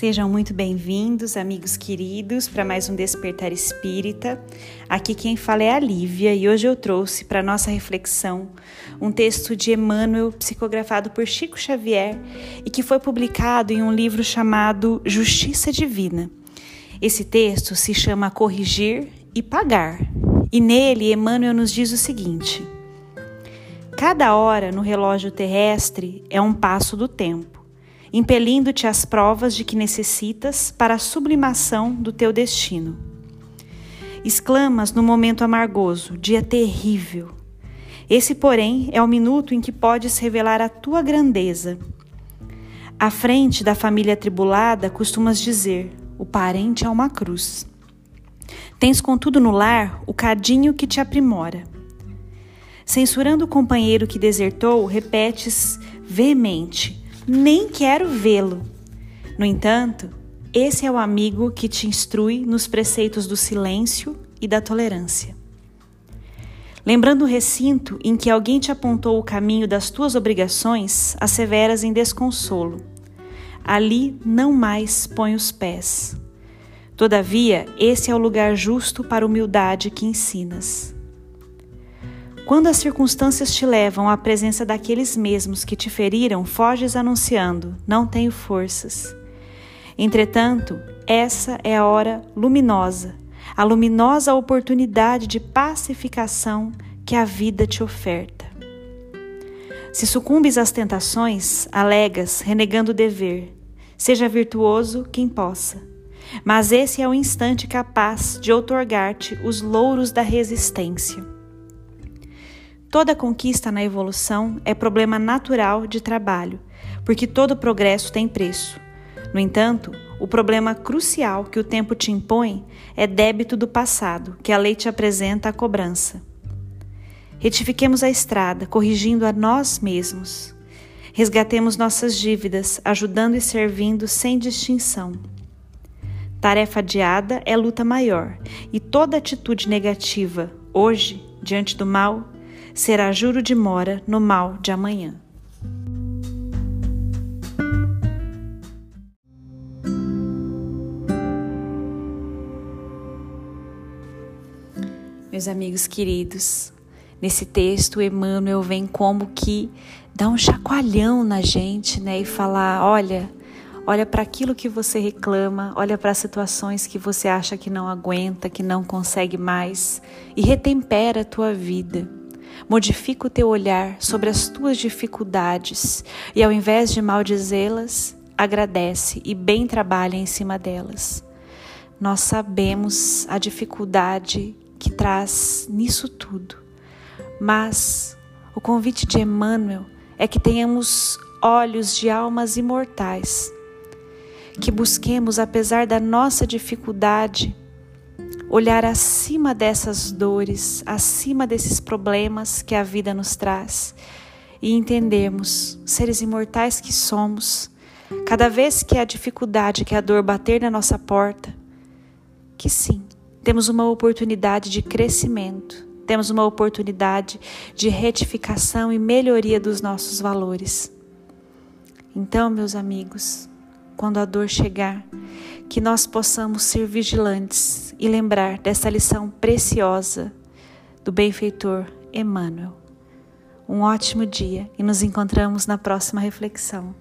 Sejam muito bem-vindos, amigos queridos, para mais um Despertar Espírita. Aqui quem fala é a Lívia e hoje eu trouxe para nossa reflexão um texto de Emmanuel psicografado por Chico Xavier e que foi publicado em um livro chamado Justiça Divina. Esse texto se chama Corrigir e Pagar e nele Emmanuel nos diz o seguinte: Cada hora no relógio terrestre é um passo do tempo impelindo-te às provas de que necessitas para a sublimação do teu destino. Exclamas no momento amargoso, dia terrível. Esse, porém, é o minuto em que podes revelar a tua grandeza. À frente da família atribulada, costumas dizer: o parente é uma cruz. Tens, contudo, no lar o cadinho que te aprimora. Censurando o companheiro que desertou, repetes veemente: nem quero vê-lo. No entanto, esse é o amigo que te instrui nos preceitos do silêncio e da tolerância. Lembrando o recinto em que alguém te apontou o caminho das tuas obrigações, asseveras em desconsolo. Ali não mais põe os pés. Todavia, esse é o lugar justo para a humildade que ensinas. Quando as circunstâncias te levam à presença daqueles mesmos que te feriram, foges anunciando: Não tenho forças. Entretanto, essa é a hora luminosa, a luminosa oportunidade de pacificação que a vida te oferta. Se sucumbes às tentações, alegas, renegando o dever. Seja virtuoso quem possa. Mas esse é o instante capaz de outorgar-te os louros da resistência. Toda conquista na evolução é problema natural de trabalho, porque todo progresso tem preço. No entanto, o problema crucial que o tempo te impõe é débito do passado, que a lei te apresenta a cobrança. Retifiquemos a estrada, corrigindo a nós mesmos. Resgatemos nossas dívidas, ajudando e servindo sem distinção. Tarefa adiada é luta maior, e toda atitude negativa, hoje, diante do mal, será juro de mora no mal de amanhã. Meus amigos queridos, nesse texto Emmanuel vem como que dá um chacoalhão na gente, né, e falar, olha, olha para aquilo que você reclama, olha para as situações que você acha que não aguenta, que não consegue mais e retempera a tua vida. Modifica o teu olhar sobre as tuas dificuldades e, ao invés de maldizê-las, agradece e bem trabalha em cima delas. Nós sabemos a dificuldade que traz nisso tudo, mas o convite de Emmanuel é que tenhamos olhos de almas imortais, que busquemos, apesar da nossa dificuldade, olhar acima dessas dores, acima desses problemas que a vida nos traz e entendermos, seres imortais que somos, cada vez que a dificuldade, que a dor bater na nossa porta, que sim, temos uma oportunidade de crescimento, temos uma oportunidade de retificação e melhoria dos nossos valores. Então, meus amigos, quando a dor chegar, que nós possamos ser vigilantes e lembrar dessa lição preciosa do benfeitor Emmanuel. Um ótimo dia e nos encontramos na próxima reflexão.